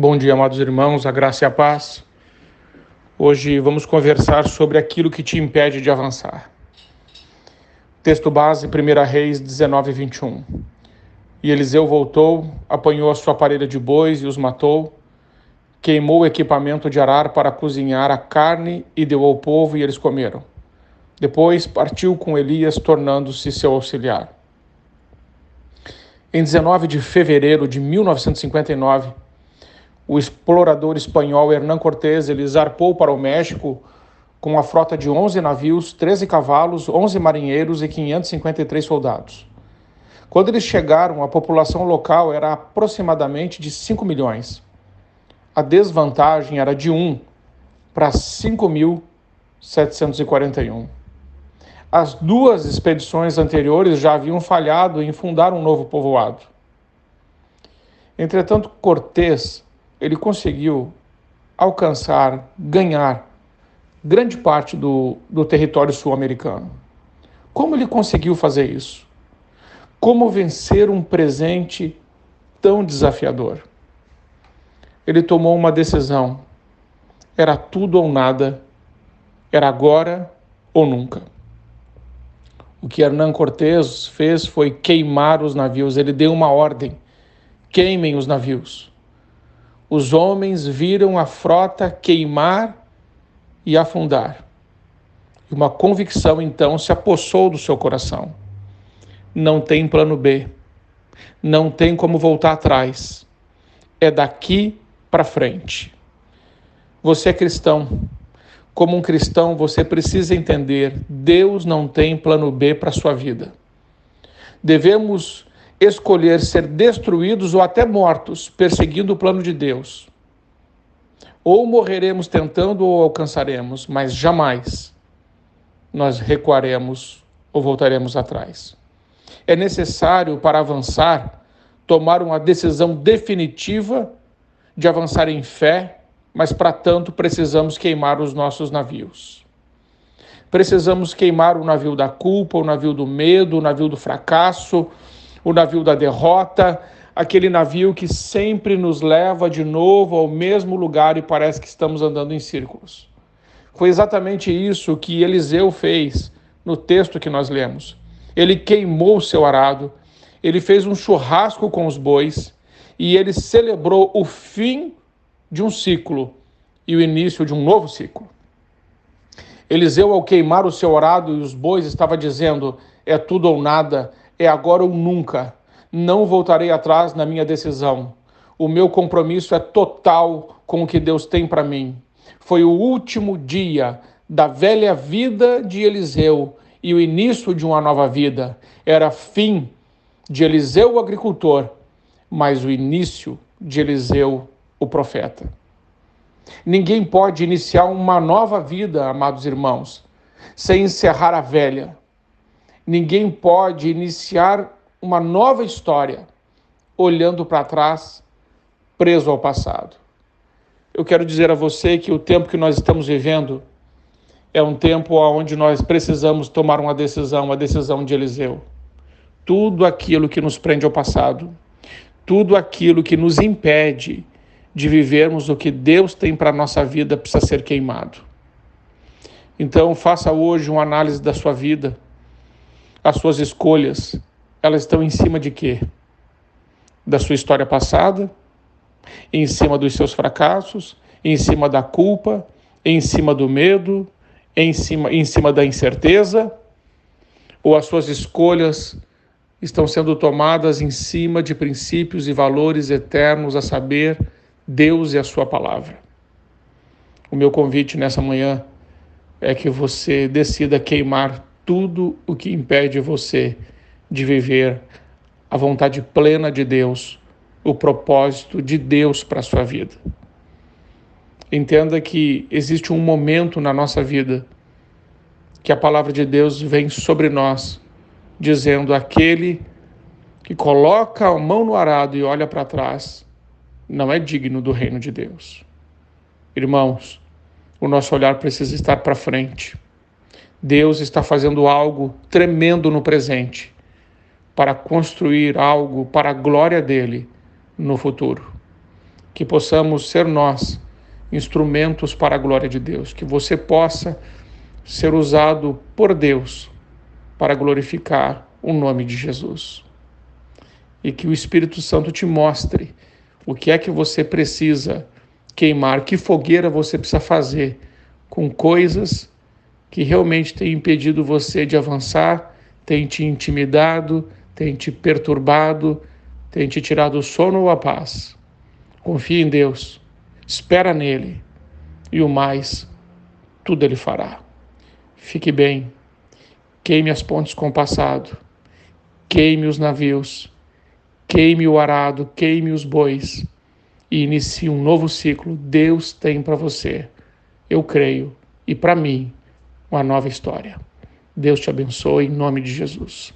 Bom dia, amados irmãos, a graça e a paz. Hoje vamos conversar sobre aquilo que te impede de avançar. Texto base, 1 Reis 19, 21. E Eliseu voltou, apanhou a sua parelha de bois e os matou, queimou o equipamento de arar para cozinhar a carne e deu ao povo e eles comeram. Depois partiu com Elias, tornando-se seu auxiliar. Em 19 de fevereiro de 1959, o explorador espanhol Hernán Cortés ele zarpou para o México com uma frota de 11 navios, 13 cavalos, 11 marinheiros e 553 soldados. Quando eles chegaram, a população local era aproximadamente de 5 milhões. A desvantagem era de 1 para 5.741. As duas expedições anteriores já haviam falhado em fundar um novo povoado. Entretanto, Cortés ele conseguiu alcançar, ganhar grande parte do, do território sul-americano. Como ele conseguiu fazer isso? Como vencer um presente tão desafiador? Ele tomou uma decisão. Era tudo ou nada. Era agora ou nunca. O que Hernán Cortés fez foi queimar os navios. Ele deu uma ordem: queimem os navios os homens viram a frota queimar e afundar. E uma convicção então se apossou do seu coração. Não tem plano B. Não tem como voltar atrás. É daqui para frente. Você é cristão. Como um cristão, você precisa entender: Deus não tem plano B para a sua vida. Devemos escolher ser destruídos ou até mortos, perseguindo o plano de Deus. Ou morreremos tentando ou alcançaremos, mas jamais nós recuaremos ou voltaremos atrás. É necessário, para avançar, tomar uma decisão definitiva de avançar em fé, mas para tanto precisamos queimar os nossos navios. Precisamos queimar o navio da culpa, o navio do medo, o navio do fracasso, o navio da derrota, aquele navio que sempre nos leva de novo ao mesmo lugar e parece que estamos andando em círculos. Foi exatamente isso que Eliseu fez no texto que nós lemos. Ele queimou o seu arado, ele fez um churrasco com os bois e ele celebrou o fim de um ciclo e o início de um novo ciclo. Eliseu, ao queimar o seu arado e os bois, estava dizendo: é tudo ou nada, é agora ou nunca. Não voltarei atrás na minha decisão. O meu compromisso é total com o que Deus tem para mim. Foi o último dia da velha vida de Eliseu e o início de uma nova vida. Era fim de Eliseu, o agricultor, mas o início de Eliseu, o profeta. Ninguém pode iniciar uma nova vida, amados irmãos, sem encerrar a velha. Ninguém pode iniciar uma nova história olhando para trás, preso ao passado. Eu quero dizer a você que o tempo que nós estamos vivendo é um tempo onde nós precisamos tomar uma decisão, a decisão de Eliseu. Tudo aquilo que nos prende ao passado, tudo aquilo que nos impede de vivermos o que Deus tem para a nossa vida precisa ser queimado. Então, faça hoje uma análise da sua vida as suas escolhas, elas estão em cima de quê? Da sua história passada, em cima dos seus fracassos, em cima da culpa, em cima do medo, em cima, em cima da incerteza? Ou as suas escolhas estão sendo tomadas em cima de princípios e valores eternos, a saber, Deus e a Sua palavra? O meu convite nessa manhã é que você decida queimar tudo o que impede você de viver a vontade plena de Deus, o propósito de Deus para a sua vida. Entenda que existe um momento na nossa vida que a palavra de Deus vem sobre nós, dizendo: aquele que coloca a mão no arado e olha para trás não é digno do reino de Deus. Irmãos, o nosso olhar precisa estar para frente Deus está fazendo algo tremendo no presente para construir algo para a glória dele no futuro. que possamos ser nós instrumentos para a glória de Deus, que você possa ser usado por Deus para glorificar o nome de Jesus. E que o Espírito Santo te mostre o que é que você precisa queimar, que fogueira você precisa fazer com coisas que realmente têm impedido você de avançar, têm te intimidado, têm te perturbado, têm te tirado o sono ou a paz. Confie em Deus, espera nele e o mais, tudo ele fará. Fique bem, queime as pontes com o passado, queime os navios, queime o arado, queime os bois e inicie um novo ciclo. Deus tem para você, eu creio, e para mim, uma nova história. Deus te abençoe em nome de Jesus.